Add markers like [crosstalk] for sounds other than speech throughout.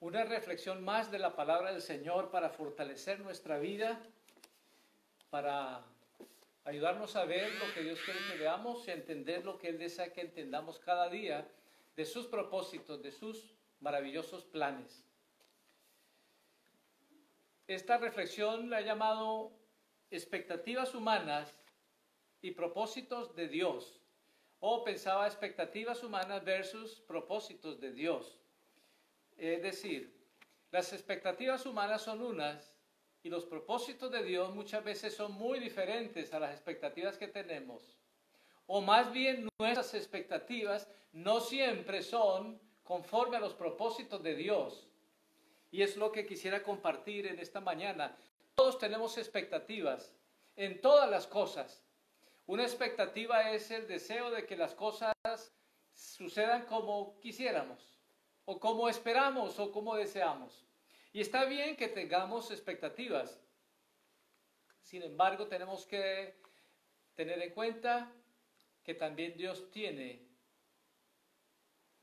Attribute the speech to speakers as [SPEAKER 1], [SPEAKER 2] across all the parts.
[SPEAKER 1] una reflexión más de la palabra del Señor para fortalecer nuestra vida, para ayudarnos a ver lo que Dios quiere que veamos y a entender lo que Él desea que entendamos cada día de sus propósitos, de sus maravillosos planes. Esta reflexión la he llamado expectativas humanas y propósitos de Dios. O pensaba expectativas humanas versus propósitos de Dios. Es decir, las expectativas humanas son unas y los propósitos de Dios muchas veces son muy diferentes a las expectativas que tenemos. O más bien nuestras expectativas no siempre son conforme a los propósitos de Dios. Y es lo que quisiera compartir en esta mañana. Todos tenemos expectativas en todas las cosas. Una expectativa es el deseo de que las cosas sucedan como quisiéramos, o como esperamos, o como deseamos. Y está bien que tengamos expectativas. Sin embargo, tenemos que tener en cuenta que también Dios tiene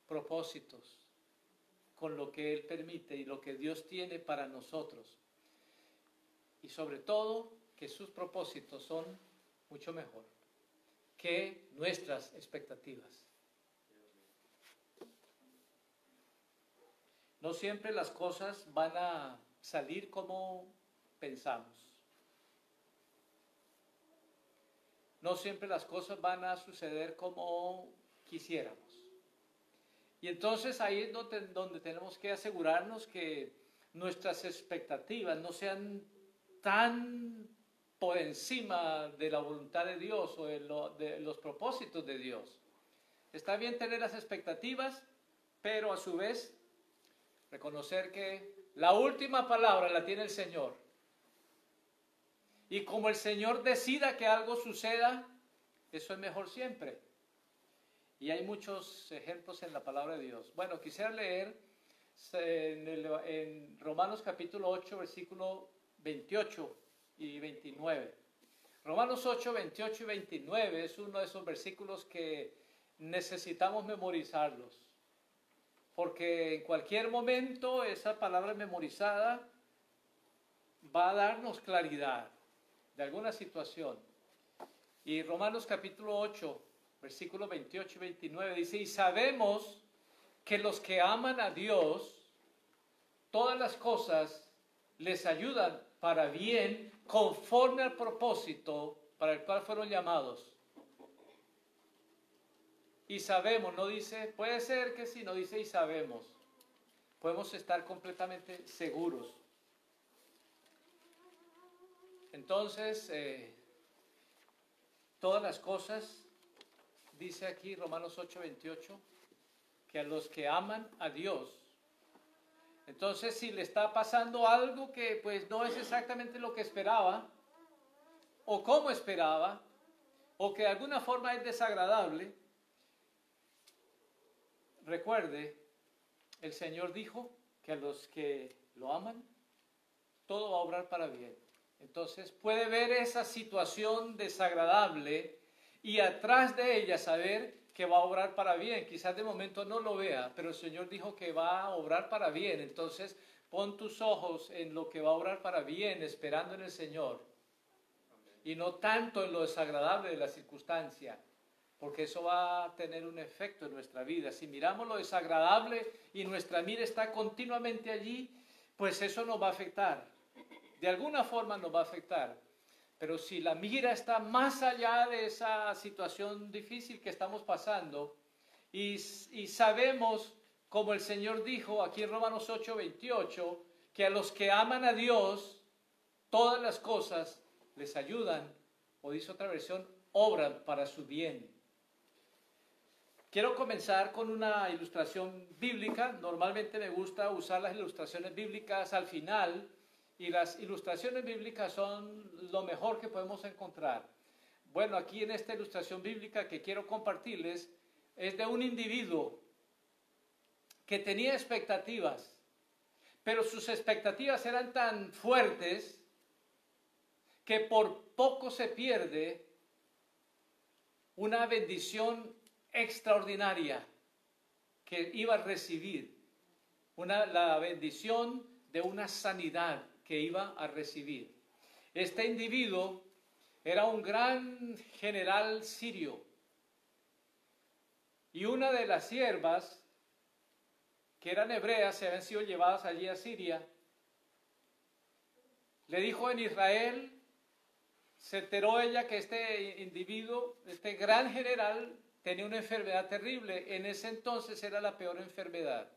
[SPEAKER 1] propósitos con lo que Él permite y lo que Dios tiene para nosotros. Y sobre todo, que sus propósitos son mucho mejor que nuestras expectativas. No siempre las cosas van a salir como pensamos. No siempre las cosas van a suceder como quisiéramos. Y entonces ahí es donde, tenemos que asegurarnos que nuestras expectativas no sean tan por encima de la voluntad de Dios o de, los propósitos de Dios. Está bien tener las expectativas, pero a su vez reconocer que la última palabra la tiene el Señor. Y como el Señor decida que algo suceda, eso es mejor siempre. Y hay muchos ejemplos en la palabra de Dios. Bueno, quisiera leer en, en Romanos capítulo 8, versículo 28 y 29. Romanos 8, 28 y 29 es uno de esos versículos que necesitamos memorizarlos. Porque en cualquier momento esa palabra memorizada va a darnos claridad de alguna situación. Y Romanos capítulo 8, versículos 28 y 29 dice, y sabemos que los que aman a Dios, todas las cosas les ayudan para bien conforme al propósito para el cual fueron llamados. Y sabemos, no dice, puede ser que sí, no dice y sabemos. Podemos estar completamente seguros. Entonces, eh, todas las cosas, dice aquí Romanos 8:28, que a los que aman a Dios, entonces, si le está pasando algo que pues no es exactamente lo que esperaba, o como esperaba, o que de alguna forma es desagradable, recuerde, el Señor dijo que a los que lo aman, todo va a obrar para bien. Entonces puede ver esa situación desagradable y atrás de ella saber que va a obrar para bien. Quizás de momento no lo vea, pero el Señor dijo que va a obrar para bien. Entonces, pon tus ojos en lo que va a obrar para bien, esperando en el Señor. Y no tanto en lo desagradable de la circunstancia, porque eso va a tener un efecto en nuestra vida. Si miramos lo desagradable y nuestra mira está continuamente allí, pues eso nos va a afectar. De alguna forma nos va a afectar. Pero si la mira está más allá de esa situación difícil que estamos pasando y, sabemos, como el Señor dijo aquí en Romanos 8, 28, que a los que aman a Dios, todas las cosas les ayudan, o dice otra versión, obran para su bien. Quiero comenzar con una ilustración bíblica. Normalmente me gusta usar las ilustraciones bíblicas al final y las ilustraciones bíblicas son lo mejor que podemos encontrar. Bueno, aquí en esta ilustración bíblica que quiero compartirles es de un individuo que tenía expectativas, pero sus expectativas eran tan fuertes que por poco se pierde una bendición extraordinaria que iba a recibir una, la bendición de una sanidad que iba a recibir. Este individuo era un gran general sirio y una de las siervas que eran hebreas se habían sido llevadas allí a Siria le dijo en Israel, se enteró ella que este individuo, este gran general, tenía una enfermedad terrible. En ese entonces era la peor enfermedad.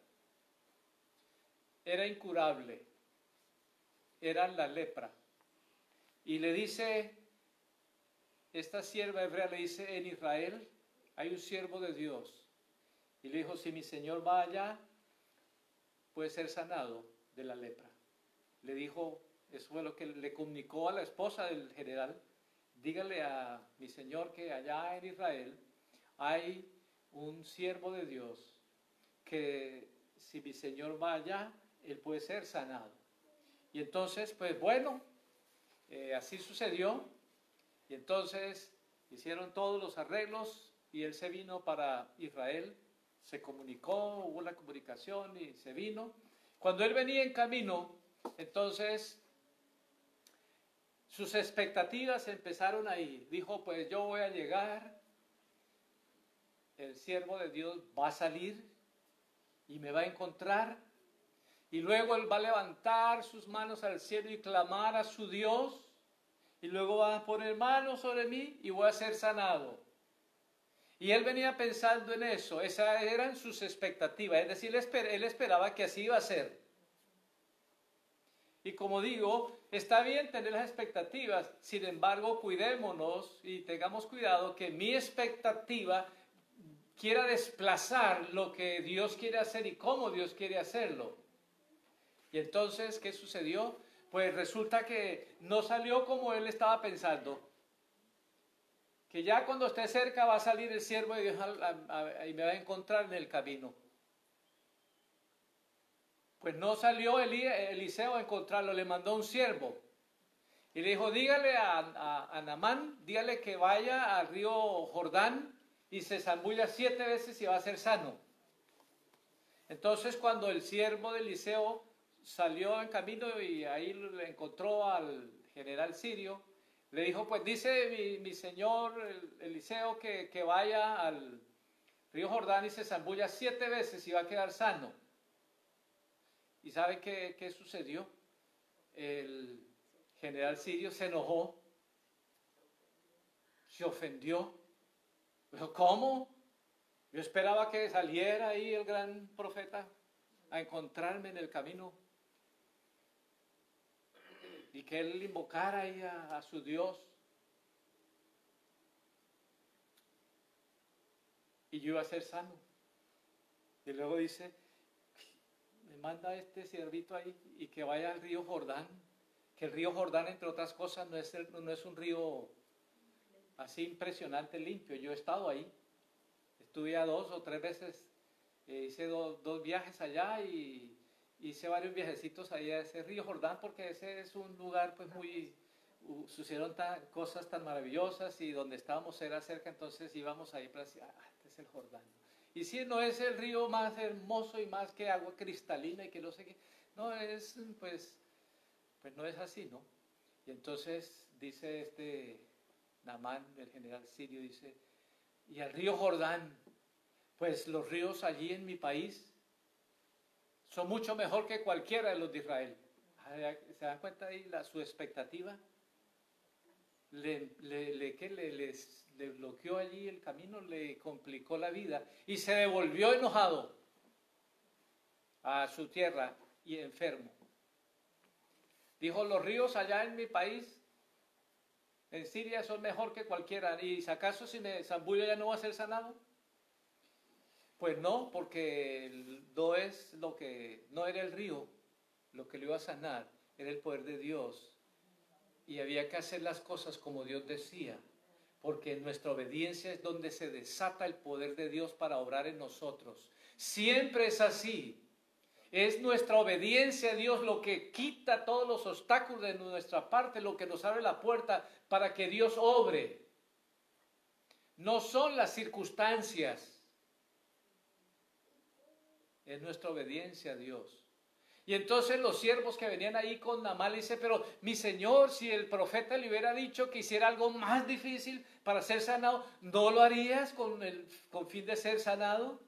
[SPEAKER 1] Era incurable. Era la lepra. Y le dice, esta sierva hebrea le dice, en Israel hay un siervo de Dios. Y le dijo, si mi Señor va allá, puede ser sanado de la lepra. Le dijo, eso fue lo que le comunicó a la esposa del general. Dígale a mi señor que allá en Israel hay un siervo de Dios que si mi señor va allá, él puede ser sanado. Y entonces, pues bueno, eh, así sucedió. Y entonces hicieron todos los arreglos y él se vino para Israel. Se comunicó, hubo la comunicación y se vino. Cuando él venía en camino, entonces sus expectativas empezaron ahí. Dijo, pues yo voy a llegar, el siervo de Dios va a salir y me va a encontrar. Y luego él va a levantar sus manos al cielo y clamar a su Dios. Y luego va a poner manos sobre mí y voy a ser sanado. Y él venía pensando en eso, esas eran sus expectativas, es decir, él esperaba que así iba a ser. Y como digo, está bien tener las expectativas, sin embargo, cuidémonos y tengamos cuidado que mi expectativa quiera desplazar lo que Dios quiere hacer y cómo Dios quiere hacerlo. Y entonces, ¿qué sucedió? Pues resulta que no salió como él estaba pensando. Que ya cuando esté cerca va a salir el siervo de Dios y me va a encontrar en el camino. Pues no salió Eliseo a encontrarlo, le mandó un siervo. Y le dijo, dígale a, a, dígale que vaya al río Jordán y se zambulla siete veces y va a ser sano. Entonces cuando el siervo de Eliseo salió en camino y ahí le encontró al general sirio, le dijo, pues dice mi, señor Eliseo que, que, vaya al río Jordán y se zambulla siete veces y va a quedar sano. ¿Y sabe qué, qué sucedió? El general sirio se enojó, se ofendió. Pero ¿cómo? Yo esperaba que saliera ahí el gran profeta a encontrarme en el camino y que él invocara ahí a, su Dios. Y yo iba a ser sano. Y luego dice, manda este siervito ahí y que vaya al río Jordán, que el río Jordán, entre otras cosas, no es, no es un río así impresionante limpio. Yo he estado ahí, estuve dos o tres veces, eh, hice dos viajes allá y hice varios viajecitos allá a ese río Jordán porque ese es un lugar pues muy, sucedieron cosas tan maravillosas y donde estábamos era cerca, entonces íbamos ahí para decir, ah, este es el Jordán. Y si no es el río más hermoso y más que agua cristalina y que no sé qué, no es, pues, pues no es así, ¿no? Y entonces dice este Namán, el general sirio, dice, y el río Jordán, pues los ríos allí en mi país son mucho mejor que cualquiera de los de Israel. ¿Se dan cuenta ahí la, su expectativa? Le, le, le, bloqueó allí el camino, le complicó la vida y se devolvió enojado a su tierra y enfermo. Dijo, los ríos allá en mi país, en Siria, son mejor que cualquiera. ¿Y acaso si me zambullo ya no va a ser sanado? Pues no, porque no es lo que, no era el río lo que le iba a sanar, era el poder de Dios. Y había que hacer las cosas como Dios decía porque en nuestra obediencia es donde se desata el poder de Dios para obrar en nosotros. Siempre es así. Es nuestra obediencia a Dios lo que quita todos los obstáculos de nuestra parte, lo que nos abre la puerta para que Dios obre. No son las circunstancias. es nuestra obediencia a Dios. Y entonces los siervos que venían ahí con Namán le dice, pero mi señor, si el profeta le hubiera dicho que hiciera algo más difícil para ser sanado, ¿no lo harías con el con fin de ser sanado?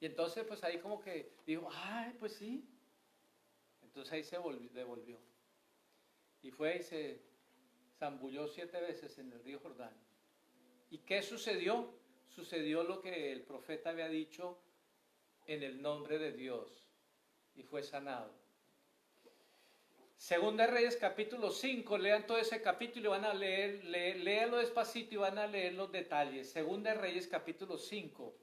[SPEAKER 1] Y entonces pues ahí como que dijo, ay, pues sí. Entonces ahí se devolvió. Y fue y se zambulló siete veces en el río Jordán. ¿Y qué sucedió? Sucedió lo que el profeta había dicho en el nombre de Dios y fue sanado. Segunda Reyes capítulo 5, lean todo ese capítulo y van a leer, léalo despacito y van a leer los detalles. Segunda Reyes capítulo 5,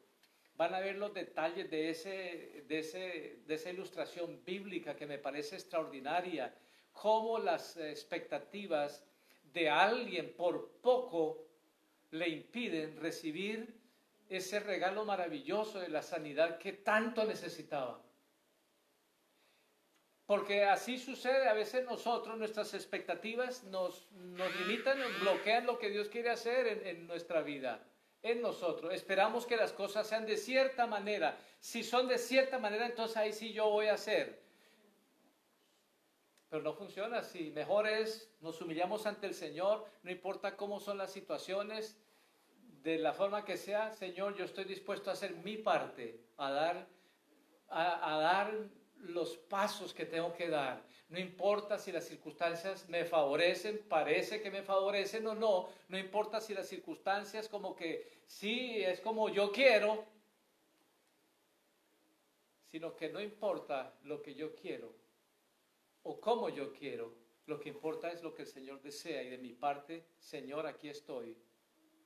[SPEAKER 1] van a ver los detalles de, ese, de, ese, de esa ilustración bíblica que me parece extraordinaria, cómo las expectativas de alguien por poco le impiden recibir ese regalo maravilloso de la sanidad que tanto necesitaba. Porque así sucede, a veces nosotros, nuestras expectativas nos, nos limitan, nos bloquean lo que Dios quiere hacer en, en nuestra vida, en nosotros. Esperamos que las cosas sean de cierta manera. Si son de cierta manera, entonces ahí sí yo voy a hacer. Pero no funciona así. Mejor es, nos humillamos ante el Señor, no importa cómo son las situaciones, de la forma que sea, Señor, yo estoy dispuesto a hacer mi parte, a dar, a, a dar los pasos que tengo que dar. No importa si las circunstancias me favorecen, parece que me favorecen o no. No importa si las circunstancias como que sí es como yo quiero, sino que no importa lo que yo quiero o cómo yo quiero. Lo que importa es lo que el Señor desea y de mi parte, Señor, aquí estoy.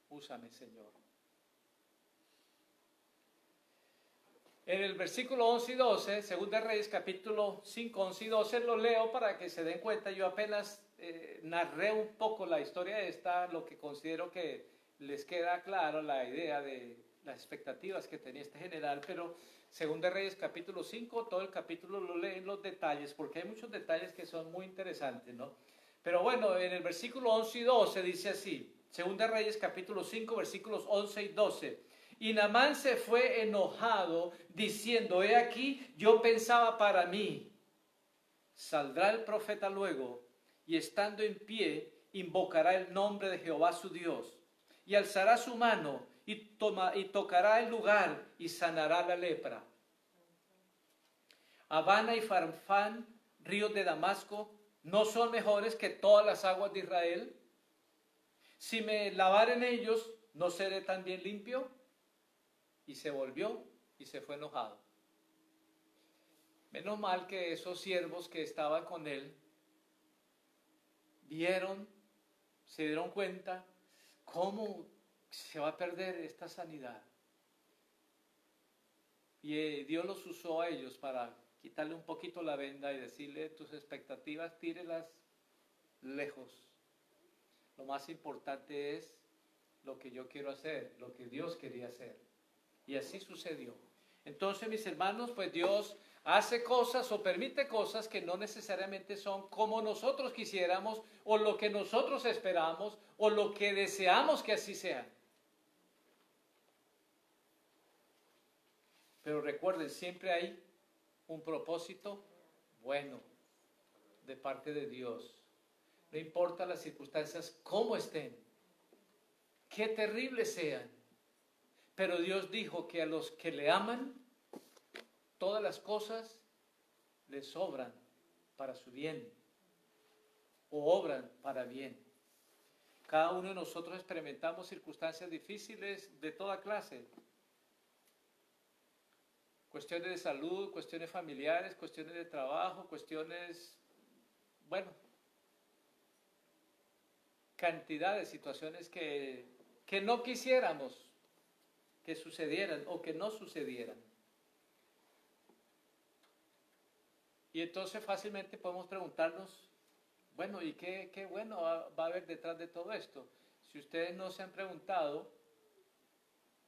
[SPEAKER 1] Úsame, Señor. En el versículo 11 y 12, Segunda Reyes capítulo 5, 11 y 12, lo leo para que se den cuenta. Yo apenas eh, narré un poco la historia esta, lo que considero que les queda claro la idea de las expectativas que tenía este general, pero Segunda Reyes capítulo 5, todo el capítulo lo leen los detalles, porque hay muchos detalles que son muy interesantes, ¿no? Pero bueno, en el versículo 11 y 12 dice así, Segunda Reyes capítulo 5, versículos 11 y 12. Y Namán se fue enojado, diciendo, he aquí, yo pensaba para mí, saldrá el profeta luego, y estando en pie, invocará el nombre de Jehová su Dios, y alzará su mano, y, toma, y tocará el lugar, y sanará la lepra. Habana y Farfán, ríos de Damasco, ¿no son mejores que todas las aguas de Israel? Si me lavar en ellos, ¿no seré también limpio? Y se volvió y se fue enojado. Menos mal que esos siervos que estaban con él vieron, se dieron cuenta cómo se va a perder esta sanidad. Y eh, Dios los usó a ellos para quitarle un poquito la venda y decirle tus expectativas, tírelas lejos. Lo más importante es lo que yo quiero hacer, lo que Dios quería hacer. Y así sucedió. Entonces, mis hermanos, pues Dios hace cosas o permite cosas que no necesariamente son como nosotros quisiéramos o lo que nosotros esperamos o lo que deseamos que así sea. Pero recuerden, siempre hay un propósito bueno de parte de Dios. No importa las circunstancias, cómo estén, qué terribles sean pero Dios dijo que a los que le aman, todas las cosas les sobran para su bien o obran para bien. Cada uno de nosotros experimentamos circunstancias difíciles de toda clase. Cuestiones de salud, cuestiones familiares, cuestiones de trabajo, cuestiones, bueno, cantidad de situaciones que, que no quisiéramos que sucedieran o que no sucedieran. Y entonces fácilmente podemos preguntarnos, bueno, ¿y qué, qué bueno va, a haber detrás de todo esto? Si ustedes no se han preguntado,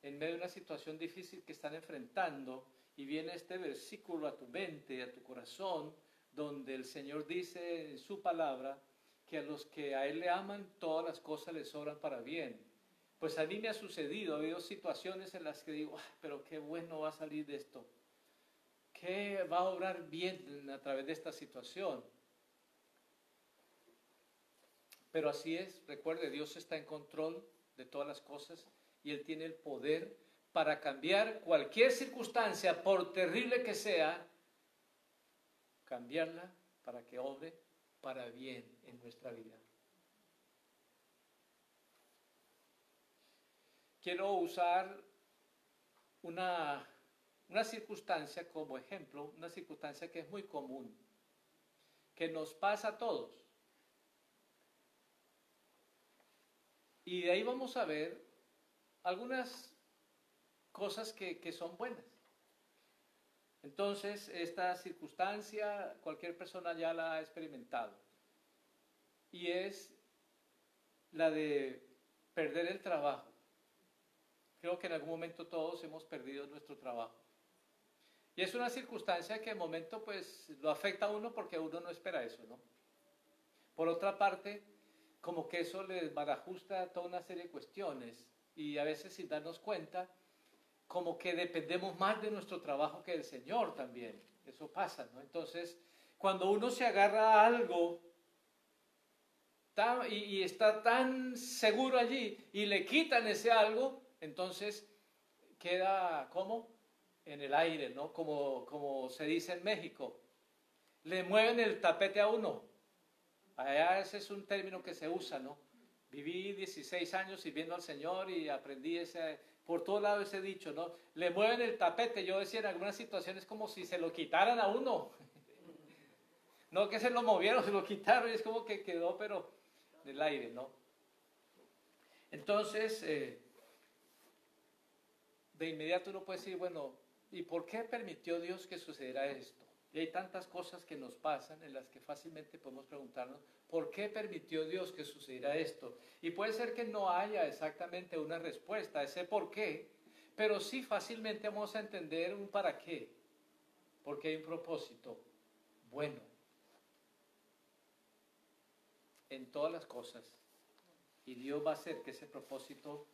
[SPEAKER 1] en medio de una situación difícil que están enfrentando, y viene este versículo a tu mente, a tu corazón, donde el Señor dice en su palabra que a los que a Él le aman, todas las cosas les sobran para bien Pues a mí me ha sucedido, ha habido situaciones en las que digo, pero qué bueno va a salir de esto. ¿Qué va a obrar bien a través de esta situación? Pero así es, recuerde, Dios está en control de todas las cosas y Él tiene el poder para cambiar cualquier circunstancia, por terrible que sea, cambiarla para que obre para bien en nuestra vida. Quiero usar una, una circunstancia como ejemplo, una circunstancia que es muy común, que nos pasa a todos. Y de ahí vamos a ver algunas cosas que, que son buenas. Entonces, esta circunstancia cualquier persona ya la ha experimentado. Y es la de perder el trabajo. Creo que en algún momento todos hemos perdido nuestro trabajo. Y es una circunstancia que en momento pues lo afecta a uno porque uno no espera eso, ¿no? Por otra parte, como que eso les barajusta toda una serie de cuestiones y a veces sin darnos cuenta, como que dependemos más de nuestro trabajo que del Señor también. Eso pasa, ¿no? Entonces, cuando uno se agarra a algo y, está tan seguro allí y le quitan ese algo, entonces queda, ¿cómo? En el aire, ¿no? Como, como se dice en México. Le mueven el tapete a uno. Allá ese es un término que se usa, ¿no? Viví 16 años sirviendo al Señor y aprendí ese, por todos lados ese dicho, ¿no? Le mueven el tapete, yo decía en algunas situaciones como si se lo quitaran a uno. [laughs] No que se lo movieron, [laughs] se lo quitaron y es como que quedó, pero en el aire, ¿no? Entonces, eh, de inmediato uno puede decir, bueno, ¿y por qué permitió Dios que sucediera esto? Y hay tantas cosas que nos pasan en las que fácilmente podemos preguntarnos, ¿por qué permitió Dios que sucediera esto? Y puede ser que no haya exactamente una respuesta a ese por qué, pero sí fácilmente vamos a entender un para qué, porque hay un propósito bueno en todas las cosas. Y Dios va a hacer que ese propósito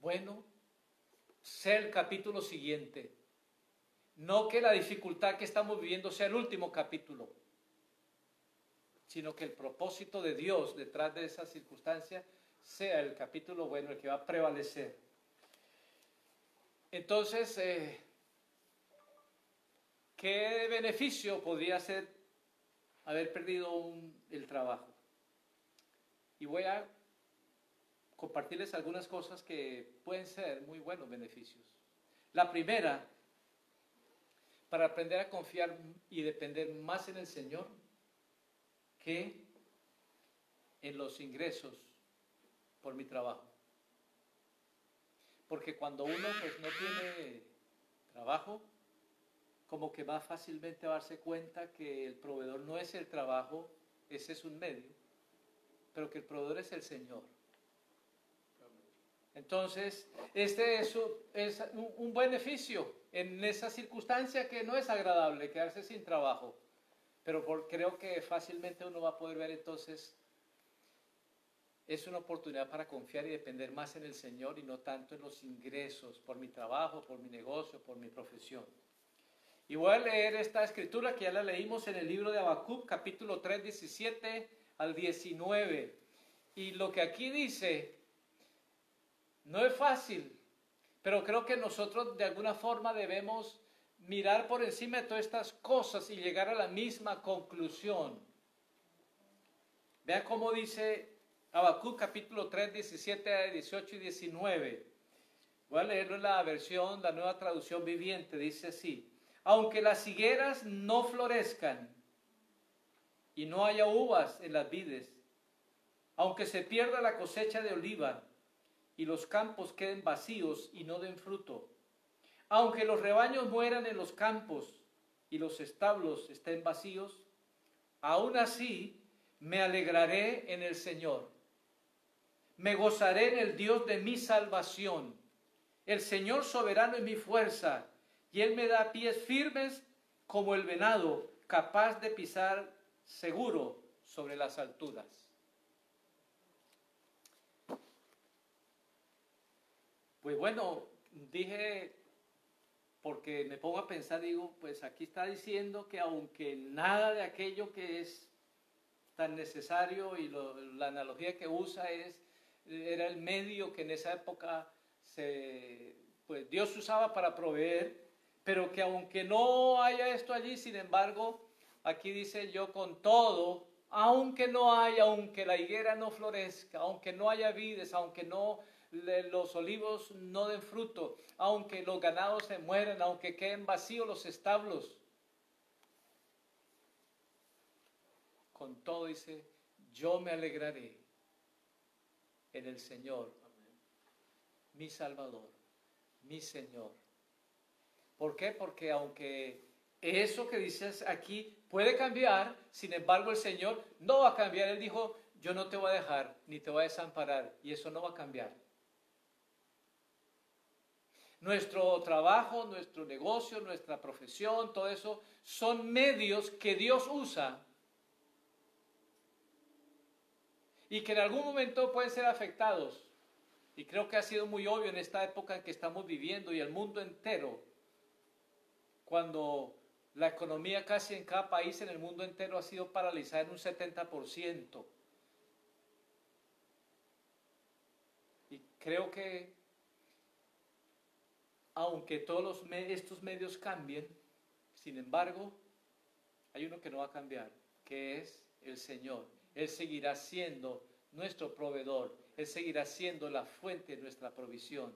[SPEAKER 1] bueno sea el capítulo siguiente no que la dificultad que estamos viviendo sea el último capítulo, sino que el propósito de Dios detrás de esa circunstancia sea el capítulo bueno, el que va a prevalecer. Entonces, eh, ¿qué beneficio podría ser haber perdido el trabajo? Y voy a compartirles algunas cosas que pueden ser muy buenos beneficios. La primera para aprender a confiar y depender más en el Señor que en los ingresos por mi trabajo. Porque cuando uno pues no tiene trabajo, como que va fácilmente a darse cuenta que el proveedor no es el trabajo, ese es un medio, pero que el proveedor es el Señor. Entonces, este es, un beneficio en esa circunstancia que no es agradable, quedarse sin trabajo. Pero creo que fácilmente uno va a poder ver entonces, es una oportunidad para confiar y depender más en el Señor y no tanto en los ingresos por mi trabajo, por mi negocio, por mi profesión. Y voy a leer esta escritura que ya la leímos en el libro de Habacuc, capítulo 3, 17 al 19. Y lo que aquí dice no es fácil, pero creo que nosotros de alguna forma debemos mirar por encima de todas estas cosas y llegar a la misma conclusión. Vea cómo dice Habacuc capítulo 3, 17, 18 y 19. Voy a leerlo en la versión, la nueva traducción viviente. Dice así, aunque las higueras no florezcan y no haya uvas en las vides, aunque se pierda la cosecha de oliva, y los campos queden vacíos y no den fruto. Aunque los rebaños mueran en los campos y los establos estén vacíos, aún así me alegraré en el Señor. Me gozaré en el Dios de mi salvación. El Señor soberano es mi fuerza y Él me da pies firmes como el venado, capaz de pisar seguro sobre las alturas. Pues bueno, dije, porque me pongo a pensar, digo, pues aquí está diciendo que aunque nada de aquello que es tan necesario y la analogía que usa es, era el medio que en esa época se, pues Dios usaba para proveer, pero que aunque no haya esto allí, sin embargo, aquí dice yo con todo, aunque no haya, aunque la higuera no florezca, aunque no haya vides, aunque no los olivos no den fruto, aunque los ganados se mueran, aunque queden vacíos los establos, con todo dice, yo me alegraré en el Señor, mi Salvador, mi Señor. ¿Por qué? Porque aunque eso que dices aquí puede cambiar, sin embargo el Señor no va a cambiar. Él dijo, yo no te voy a dejar, ni te voy a desamparar, y eso no va a cambiar. Nuestro trabajo, nuestro negocio, nuestra profesión, todo eso son medios que Dios usa y que en algún momento pueden ser afectados. Y creo que ha sido muy obvio en esta época en que estamos viviendo y el mundo entero, cuando la economía casi en cada país en el mundo entero ha sido paralizada en un 70%. Y creo que aunque todos estos medios cambien, sin embargo, hay uno que no va a cambiar, que es el Señor. Él seguirá siendo nuestro proveedor. Él seguirá siendo la fuente de nuestra provisión.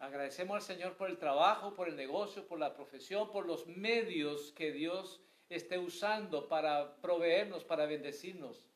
[SPEAKER 1] Agradecemos al Señor por el trabajo, por el negocio, por la profesión, por los medios que Dios esté usando para proveernos, para bendecirnos.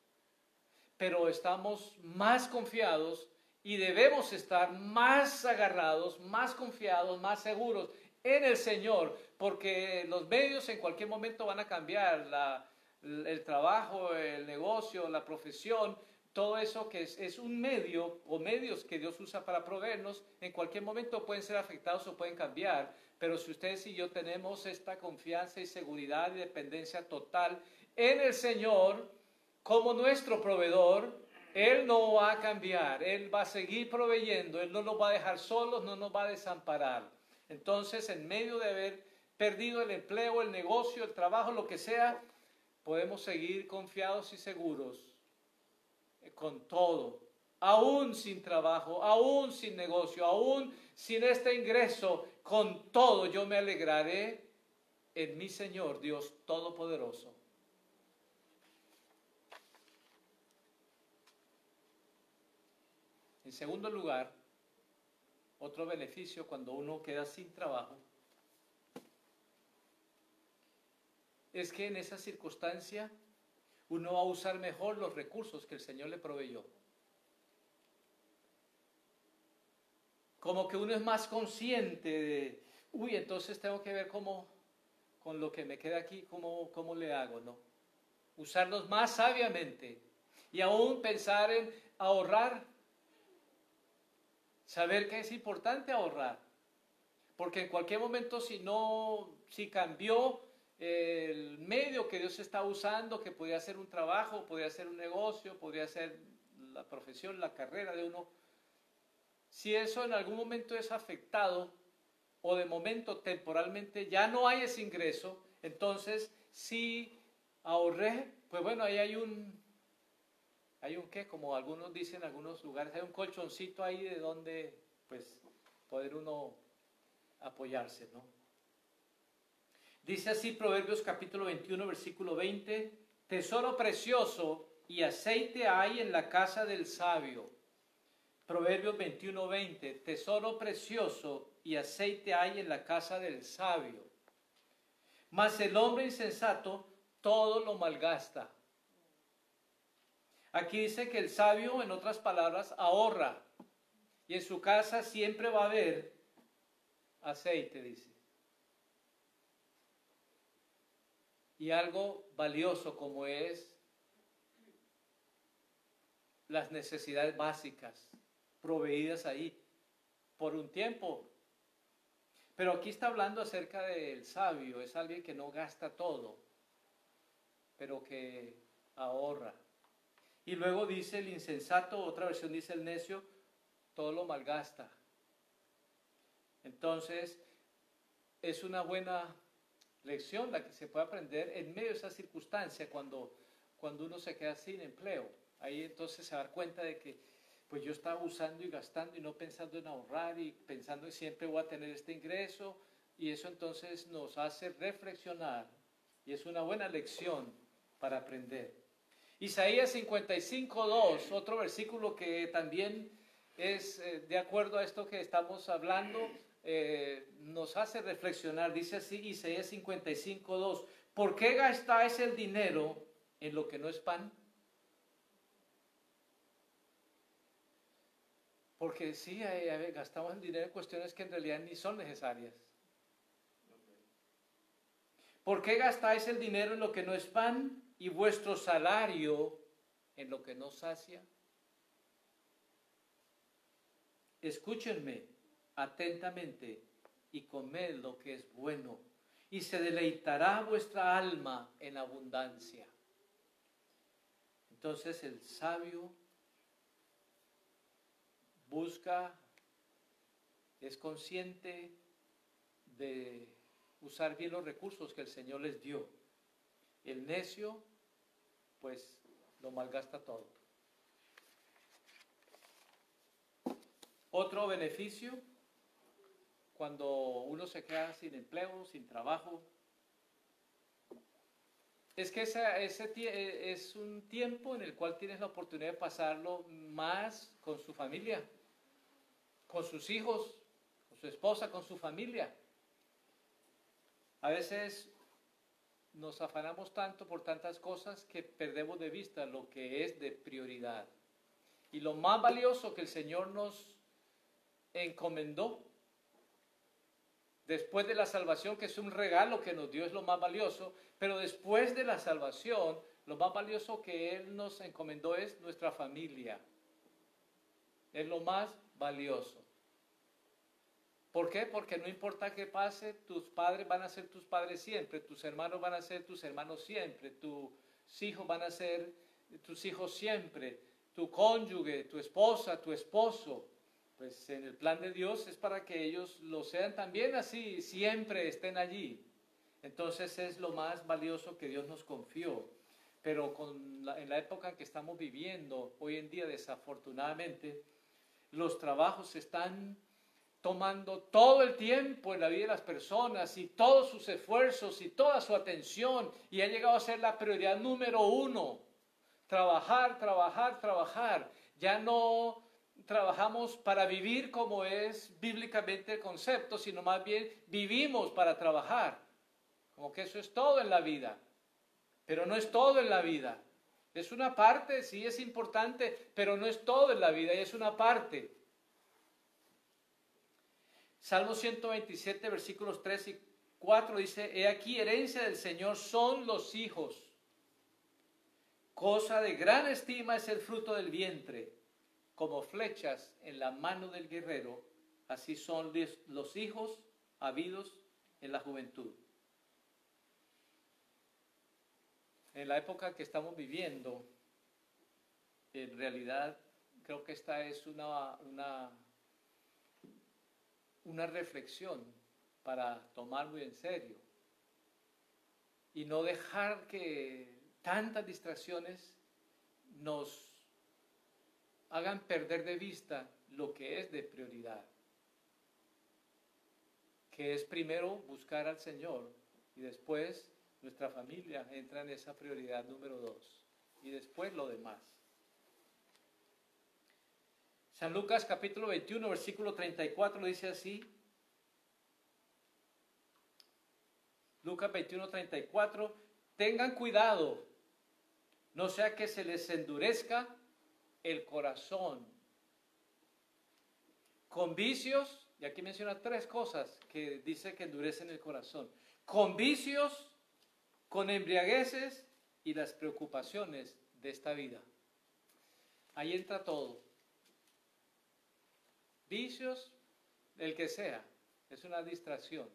[SPEAKER 1] Pero estamos más confiados y debemos estar más agarrados, más confiados, más seguros en el Señor, porque los medios en cualquier momento van a cambiar. El trabajo, el negocio, la profesión, todo eso que es, un medio o medios que Dios usa para proveernos, en cualquier momento pueden ser afectados o pueden cambiar. Pero si ustedes y yo tenemos esta confianza y seguridad y dependencia total en el Señor como nuestro proveedor, Él no va a cambiar, Él va a seguir proveyendo, Él no nos va a dejar solos, no nos va a desamparar. Entonces, en medio de haber perdido el empleo, el negocio, el trabajo, lo que sea, podemos seguir confiados y seguros con todo, aún sin trabajo, aún sin negocio, aún sin este ingreso, con todo yo me alegraré en mi Señor Dios Todopoderoso. Segundo lugar, otro beneficio cuando uno queda sin trabajo es que en esa circunstancia uno va a usar mejor los recursos que el Señor le proveyó. Como que uno es más consciente de, uy, entonces tengo que ver cómo, con lo que me queda aquí, cómo, cómo le hago, ¿no? Usarlos más sabiamente y aún pensar en ahorrar. Saber que es importante ahorrar. Porque en cualquier momento si no, si cambió el medio que Dios está usando, que podría ser un trabajo, podría ser un negocio, podría ser la profesión, la carrera de uno, si eso en algún momento es afectado o de momento temporalmente ya no hay ese ingreso, entonces si ahorré, pues bueno, ahí hay un, hay un qué, como algunos dicen en algunos lugares, hay un colchoncito ahí de donde pues poder uno apoyarse, ¿no? Dice así Proverbios capítulo 21, versículo 20, tesoro precioso y aceite hay en la casa del sabio. Proverbios 21, 20, tesoro precioso y aceite hay en la casa del sabio. Mas el hombre insensato todo lo malgasta. Aquí dice que el sabio, en otras palabras, ahorra. Y en su casa siempre va a haber aceite, dice. y algo valioso como es las necesidades básicas proveídas ahí por un tiempo. Pero aquí está hablando acerca del sabio, es alguien que no gasta todo, pero que ahorra. Y luego dice el insensato, otra versión dice el necio, todo lo malgasta. Entonces, es una buena lección la que se puede aprender en medio de esa circunstancia cuando, cuando uno se queda sin empleo. Ahí entonces se da cuenta de que pues yo estaba usando y gastando y no pensando en ahorrar y pensando que siempre voy a tener este ingreso y eso entonces nos hace reflexionar y es una buena lección para aprender. Isaías 55.2, otro versículo que también es eh, de acuerdo a esto que estamos hablando, eh, nos hace reflexionar. Dice así Isaías 55.2, ¿por qué gastáis el dinero en lo que no es pan? Porque sí, gastamos el dinero en cuestiones que en realidad ni son necesarias. ¿Por qué gastáis el dinero en lo que no es pan y vuestro salario en lo que no sacia? Escúchenme atentamente y comed lo que es bueno, y se deleitará vuestra alma en abundancia. Entonces el sabio busca, es consciente de usar bien los recursos que el Señor les dio. El necio, pues, lo malgasta todo. Otro beneficio, cuando uno se queda sin empleo, sin trabajo, es que ese, ese es un tiempo en el cual tienes la oportunidad de pasarlo más con su familia, con sus hijos, con su esposa, con su familia. A veces nos afanamos tanto por tantas cosas que perdemos de vista lo que es de prioridad. Y lo más valioso que el Señor nos encomendó. Después de la salvación, que es un regalo que nos dio, es lo más valioso, pero después de la salvación, lo más valioso que Él nos encomendó es nuestra familia. Es lo más valioso. ¿Por qué? Porque no importa qué pase, tus padres van a ser tus padres siempre, tus hermanos van a ser tus hermanos siempre, tus hijos van a ser tus hijos siempre, tu cónyuge, tu esposa, tu esposo, pues en el plan de Dios es para que ellos lo sean también así, siempre estén allí. Entonces es lo más valioso que Dios nos confió. Pero en la época en que estamos viviendo, hoy en día desafortunadamente, los trabajos están tomando todo el tiempo en la vida de las personas y todos sus esfuerzos y toda su atención y ha llegado a ser la prioridad número uno. Trabajar, trabajar, trabajar. Ya no trabajamos para vivir como es bíblicamente el concepto, sino más bien vivimos para trabajar. Como que eso es todo en la vida. Pero no es todo en la vida. Es una parte, sí es importante, pero no es todo en la vida y es una parte. Salmo 127, versículos 3 y 4 dice, He aquí herencia del Señor son los hijos. Cosa de gran estima es el fruto del vientre como flechas en la mano del guerrero, así son los hijos habidos en la juventud. En la época que estamos viviendo, en realidad creo que esta es una, una, una reflexión para tomar muy en serio y no dejar que tantas distracciones nos hagan perder de vista lo que es de prioridad, que es primero buscar al Señor y después nuestra familia entra en esa prioridad número dos y después lo demás. San Lucas capítulo 21, versículo 34 dice así. Lucas 21, 34. Tengan cuidado, no sea que se les endurezca el corazón. Con vicios, y aquí menciona tres cosas que dice que endurecen el corazón. Con vicios, con embriagueces y las preocupaciones de esta vida. Ahí entra todo. Vicios, el que sea, es una distracción.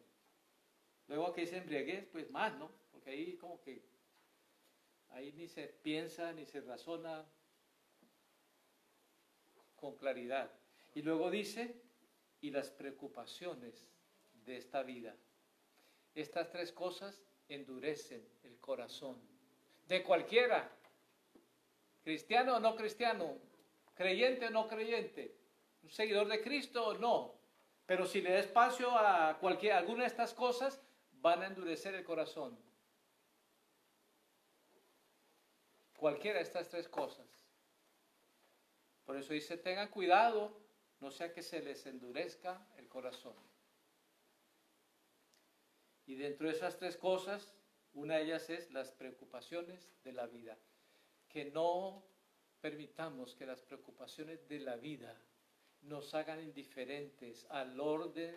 [SPEAKER 1] Luego que dice embriaguez, pues más, ¿no? Porque ahí como que, ahí ni se piensa, ni se razona, con claridad. Y luego dice, y las preocupaciones de esta vida. Estas tres cosas endurecen el corazón de cualquiera, cristiano o no cristiano, creyente o no creyente, un seguidor de Cristo no. Pero si le da espacio a cualquier, alguna de estas cosas, van a endurecer el corazón. Cualquiera de estas tres cosas. Por eso dice, tengan cuidado, no sea que se les endurezca el corazón. Y dentro de esas tres cosas, una de ellas es las preocupaciones de la vida. Que no permitamos que las preocupaciones de la vida nos hagan indiferentes al orden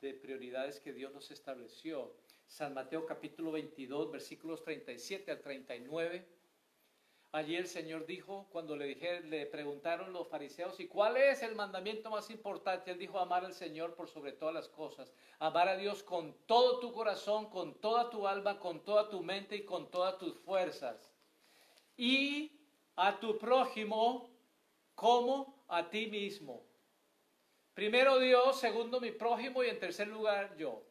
[SPEAKER 1] de prioridades que Dios nos estableció. San Mateo capítulo 22, versículos 37 al 39. Allí el Señor dijo, cuando le, dije, le preguntaron los fariseos, ¿y cuál es el mandamiento más importante? Él dijo, amar al Señor por sobre todas las cosas. Amar a Dios con todo tu corazón, con toda tu alma, con toda tu mente y con todas tus fuerzas. Y a tu prójimo como a ti mismo. Primero Dios, segundo mi prójimo y en tercer lugar yo.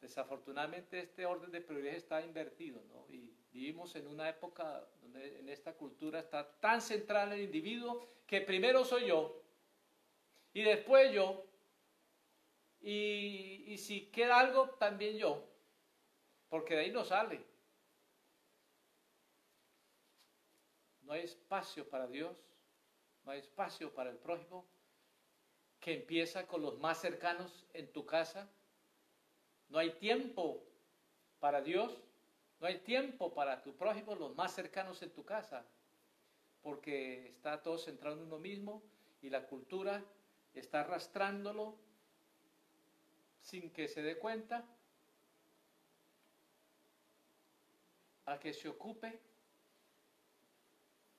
[SPEAKER 1] Desafortunadamente este orden de prioridades está invertido, ¿no? Y vivimos en una época donde en esta cultura está tan central el individuo que primero soy yo y después yo y, y si queda algo también yo, porque de ahí no sale. No hay espacio para Dios, no hay espacio para el prójimo, que empieza con los más cercanos en tu casa. No hay tiempo para Dios, no hay tiempo para tu prójimo, los más cercanos en tu casa, porque está todo centrado en uno mismo y la cultura está arrastrándolo sin que se dé cuenta a que se ocupe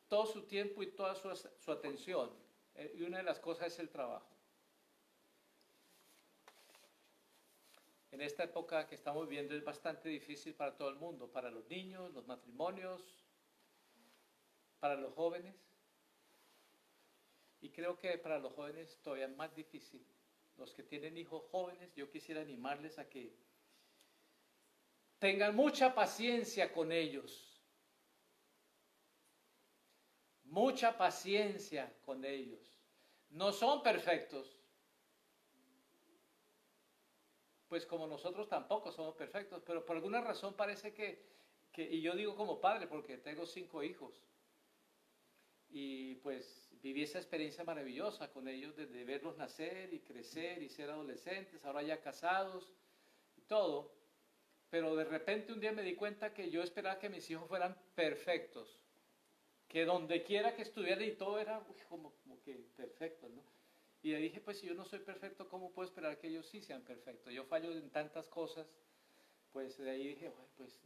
[SPEAKER 1] todo su tiempo y toda su, atención. Eh, y una de las cosas es el trabajo. En esta época que estamos viviendo es bastante difícil para todo el mundo, para los niños, los matrimonios, para los jóvenes. Y creo que para los jóvenes todavía es más difícil. Los que tienen hijos jóvenes, yo quisiera animarles a que tengan mucha paciencia con ellos. Mucha paciencia con ellos. No son perfectos, pues como nosotros tampoco somos perfectos, pero por alguna razón parece que, y yo digo como padre porque tengo cinco hijos, y pues viví esa experiencia maravillosa con ellos desde verlos nacer y crecer y ser adolescentes, ahora ya casados y todo, pero de repente un día me di cuenta que yo esperaba que mis hijos fueran perfectos, que donde quiera que estuvieran y todo era como, como que perfecto, ¿no? Y le dije, pues si yo no soy perfecto, ¿cómo puedo esperar que ellos sí sean perfectos? Yo fallo en tantas cosas, pues de ahí dije, pues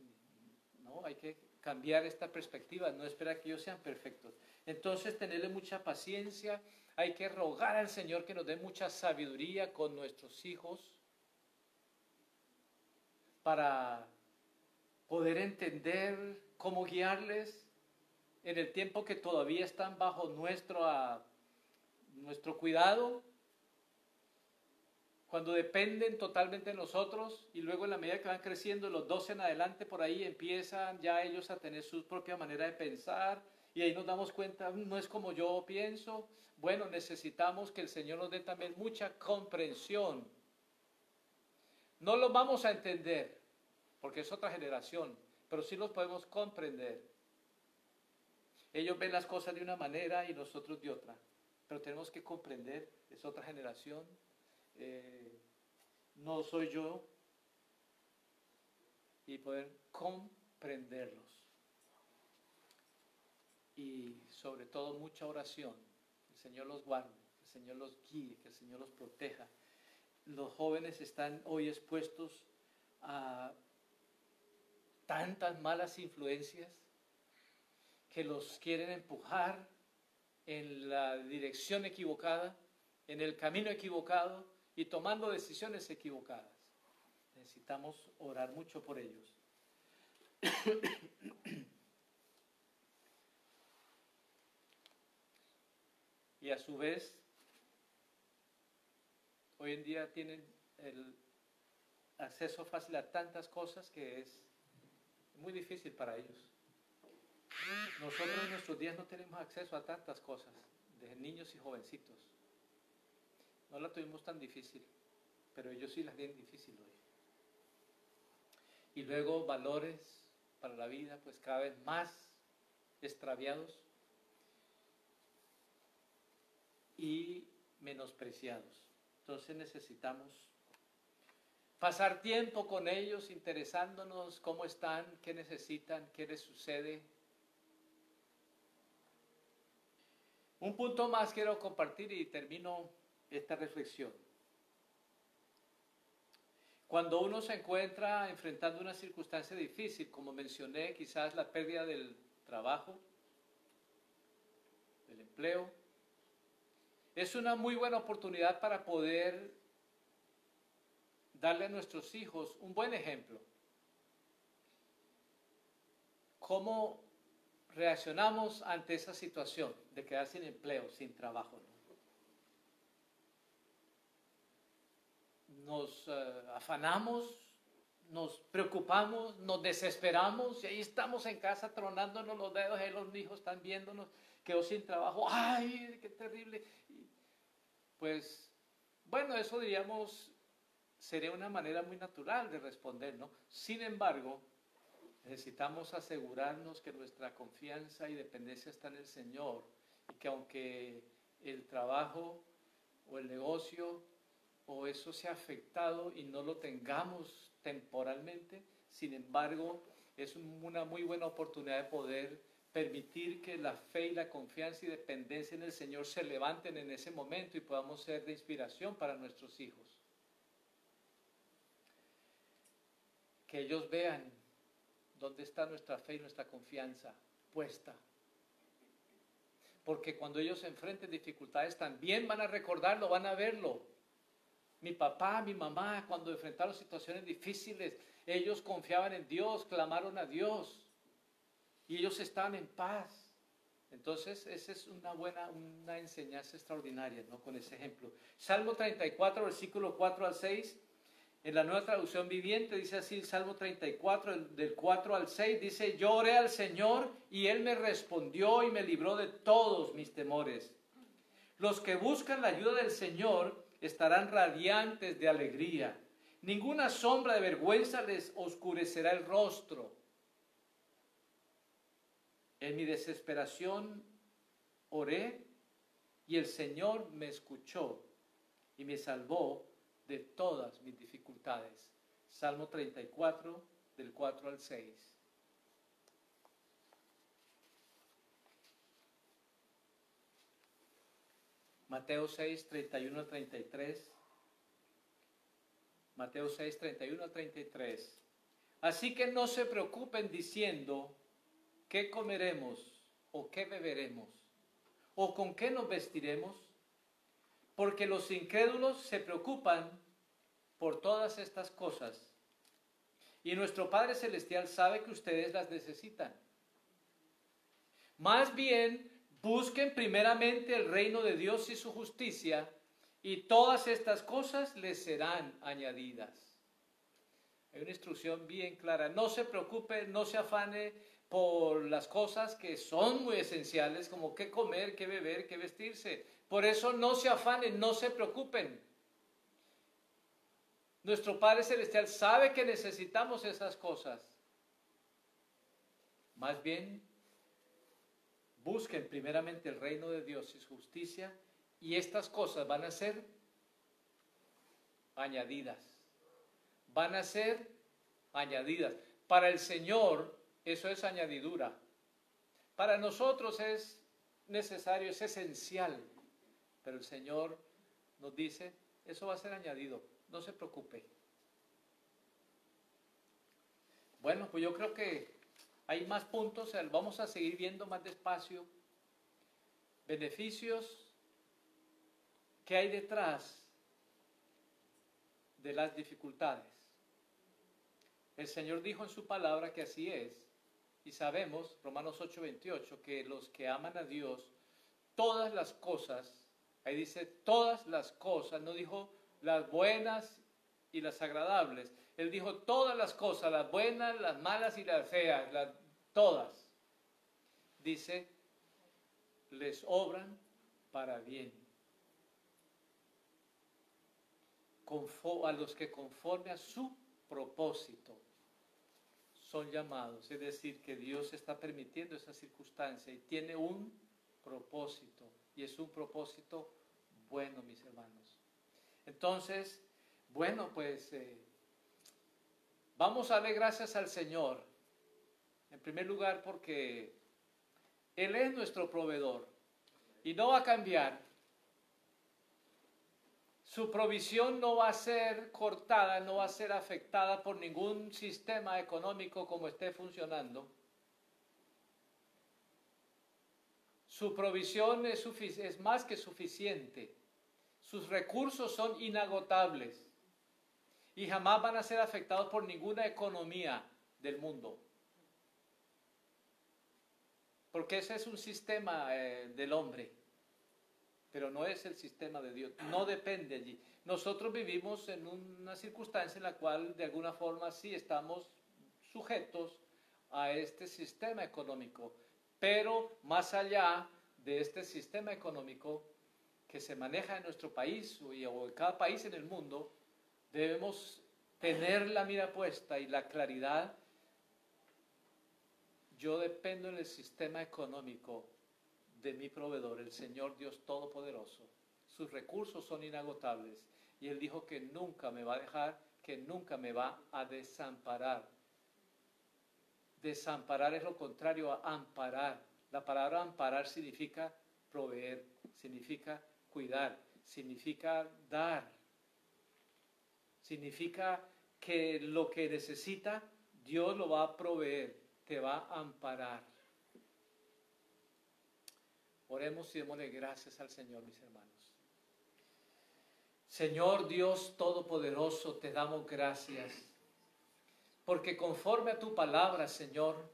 [SPEAKER 1] no, hay que cambiar esta perspectiva, no esperar que ellos sean perfectos. Entonces, tenerle mucha paciencia, hay que rogar al Señor que nos dé mucha sabiduría con nuestros hijos para poder entender cómo guiarles en el tiempo que todavía están bajo nuestro nuestro cuidado, cuando dependen totalmente de nosotros y luego en la medida que van creciendo, los dos en adelante por ahí empiezan ya ellos a tener su propia manera de pensar y ahí nos damos cuenta, mm, no es como yo pienso, bueno, necesitamos que el Señor nos dé también mucha comprensión. No lo vamos a entender, porque es otra generación, pero sí los podemos comprender. Ellos ven las cosas de una manera y nosotros de otra pero tenemos que comprender, es otra generación, eh, no soy yo, y poder comprenderlos. Y sobre todo mucha oración, el Señor los guarde, el Señor los guíe, que el Señor los proteja. Los jóvenes están hoy expuestos a tantas malas influencias que los quieren empujar en la dirección equivocada, en el camino equivocado y tomando decisiones equivocadas. Necesitamos orar mucho por ellos. y a su vez, hoy en día tienen el acceso fácil a tantas cosas que es muy difícil para ellos. Nosotros en nuestros días no tenemos acceso a tantas cosas, de niños y jovencitos. No la tuvimos tan difícil, pero ellos sí la tienen difícil hoy. Y luego valores para la vida, pues cada vez más extraviados y menospreciados. Entonces necesitamos pasar tiempo con ellos, interesándonos cómo están, qué necesitan, qué les sucede, Un punto más quiero compartir y termino esta reflexión. Cuando uno se encuentra enfrentando una circunstancia difícil, como mencioné, quizás la pérdida del trabajo, del empleo, es una muy buena oportunidad para poder darle a nuestros hijos un buen ejemplo. Cómo reaccionamos ante esa situación de quedar sin empleo, sin trabajo? Nos eh, afanamos, nos preocupamos, nos desesperamos y ahí estamos en casa tronándonos los dedos, y los hijos están viéndonos, quedó sin trabajo, ¡ay, qué terrible! pues, bueno, eso diríamos sería una manera muy natural de responder, ¿no? Sin embargo, Necesitamos asegurarnos que nuestra confianza y dependencia está en el Señor y que aunque el trabajo o el negocio o eso sea afectado y no lo tengamos temporalmente, sin embargo, es una muy buena oportunidad de poder permitir que la fe y la confianza y dependencia en el Señor se levanten en ese momento y podamos ser de inspiración para nuestros hijos. Que ellos vean ¿Dónde está nuestra fe y nuestra confianza puesta? Porque cuando ellos se enfrenten dificultades también van a recordarlo, van a verlo. Mi papá, mi mamá, cuando enfrentaron situaciones difíciles, ellos confiaban en Dios, clamaron a Dios y ellos estaban en paz. Entonces, esa es una buena, una enseñanza extraordinaria, ¿no? Con ese ejemplo. Salmo 34, versículo 4 al 6 en la nueva traducción viviente dice así el Salmo 34, del 4 al 6, dice, yo oré al Señor y Él me respondió y me libró de todos mis temores. Los que buscan la ayuda del Señor estarán radiantes de alegría. Ninguna sombra de vergüenza les oscurecerá el rostro. En mi desesperación oré y el Señor me escuchó y me salvó de todas mis dificultades. Salmo 34, del 4 al 6. Mateo 6, 31 al 33. Mateo 6, 31 al 33. Así que no se preocupen diciendo, ¿qué comeremos o qué beberemos? ¿O con qué nos vestiremos? Porque los incrédulos se preocupan por todas estas cosas. Y nuestro Padre Celestial sabe que ustedes las necesitan. Más bien, busquen primeramente el reino de Dios y su justicia, y todas estas cosas les serán añadidas. Hay una instrucción bien clara. No se preocupe, no se afane por las cosas que son muy esenciales, como qué comer, qué beber, qué vestirse. Por eso no se afanen, no se preocupen. Nuestro Padre Celestial sabe que necesitamos esas cosas. Más bien, busquen primeramente el reino de Dios y su justicia y estas cosas van a ser añadidas. Van a ser añadidas. Para el Señor eso es añadidura. Para nosotros es necesario, es esencial. Pero el Señor nos dice, eso va a ser añadido, no se preocupe. Bueno, pues yo creo que hay más puntos, vamos a seguir viendo más despacio beneficios que hay detrás de las dificultades. El Señor dijo en su palabra que así es, y sabemos, Romanos 8:28, que los que aman a Dios, todas las cosas Ahí dice todas las cosas, no dijo las buenas y las agradables. Él dijo todas las cosas, las buenas, las malas y las feas, todas. Dice, les obran para bien. a los que conforme a su propósito son llamados. Es decir, que Dios está permitiendo esa circunstancia y tiene un propósito. Y es un propósito bueno, mis hermanos. Entonces, bueno, pues eh, vamos a darle gracias al Señor. En primer lugar, porque Él es nuestro proveedor y no va a cambiar. Su provisión no va a ser cortada, no va a ser afectada por ningún sistema económico como esté funcionando. Su provisión es, es más que suficiente. Sus recursos son inagotables y jamás van a ser afectados por ninguna economía del mundo. Porque ese es un sistema eh, del hombre pero no es el sistema de Dios, no depende allí. Nosotros vivimos en una circunstancia en la cual de alguna forma sí estamos sujetos a este sistema económico, pero más allá de este sistema económico que se maneja en nuestro país o en cada país en el mundo, debemos tener la mira puesta y la claridad. Yo dependo en el sistema económico de mi proveedor, el Señor Dios Todopoderoso. Sus recursos son inagotables y Él dijo que nunca me va a dejar, que nunca me va a desamparar. Desamparar es lo contrario a amparar. La palabra amparar significa proveer, significa cuidar, significa dar, significa que lo que necesita Dios lo va a proveer, te va a amparar. Oremos y démosle gracias al Señor, mis hermanos. Señor Dios Todopoderoso, te damos gracias, porque conforme a tu palabra, Señor,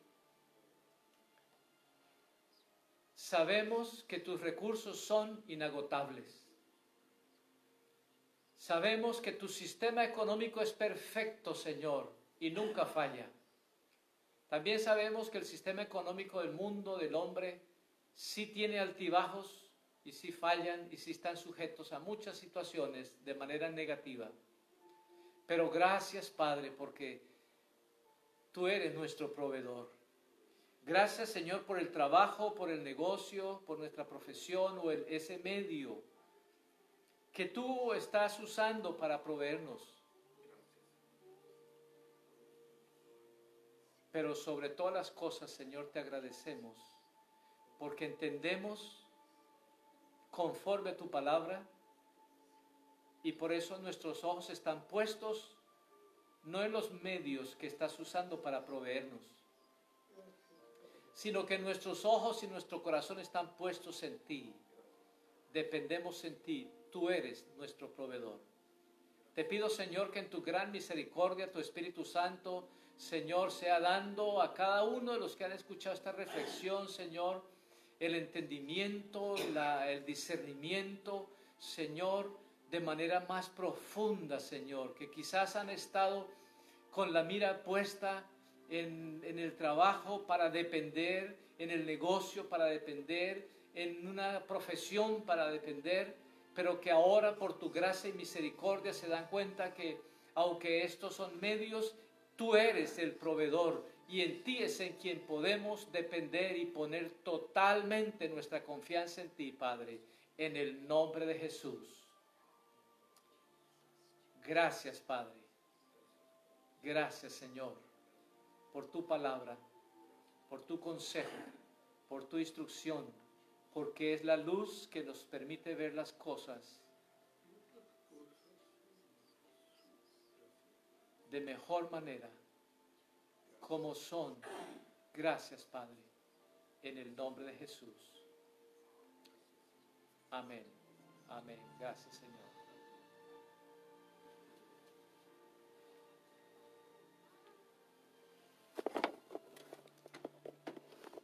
[SPEAKER 1] sabemos que tus recursos son inagotables. Sabemos que tu sistema económico es perfecto, Señor, y nunca falla. También sabemos que el sistema económico del mundo, del hombre, sí tiene altibajos y sí fallan y sí están sujetos a muchas situaciones de manera negativa. Pero gracias Padre porque tú eres nuestro proveedor. Gracias Señor por el trabajo, por el negocio, por nuestra profesión o ese medio que tú estás usando para proveernos. Pero sobre todas las cosas, Señor, te agradecemos porque entendemos conforme a tu palabra y por eso nuestros ojos están puestos no en los medios que estás usando para proveernos, sino que nuestros ojos y nuestro corazón están puestos en ti. Dependemos en ti, tú eres nuestro proveedor. Te pido, Señor, que en tu gran misericordia, tu Espíritu Santo, Señor, sea dando a cada uno de los que han escuchado esta reflexión, Señor, el entendimiento, el discernimiento, Señor, de manera más profunda, Señor, que quizás han estado con la mira puesta en, el trabajo para depender, en el negocio para depender, en una profesión para depender, pero que ahora por tu gracia y misericordia se dan cuenta que aunque estos son medios, tú eres el proveedor y en ti es en quien podemos depender y poner totalmente nuestra confianza en ti, Padre, en el nombre de Jesús. Gracias, Padre. Gracias, Señor, por tu palabra, por tu consejo, por tu instrucción, porque es la luz que nos permite ver las cosas de mejor manera como son. Gracias, Padre, en el nombre de Jesús. Amén. Amén. Gracias, Señor.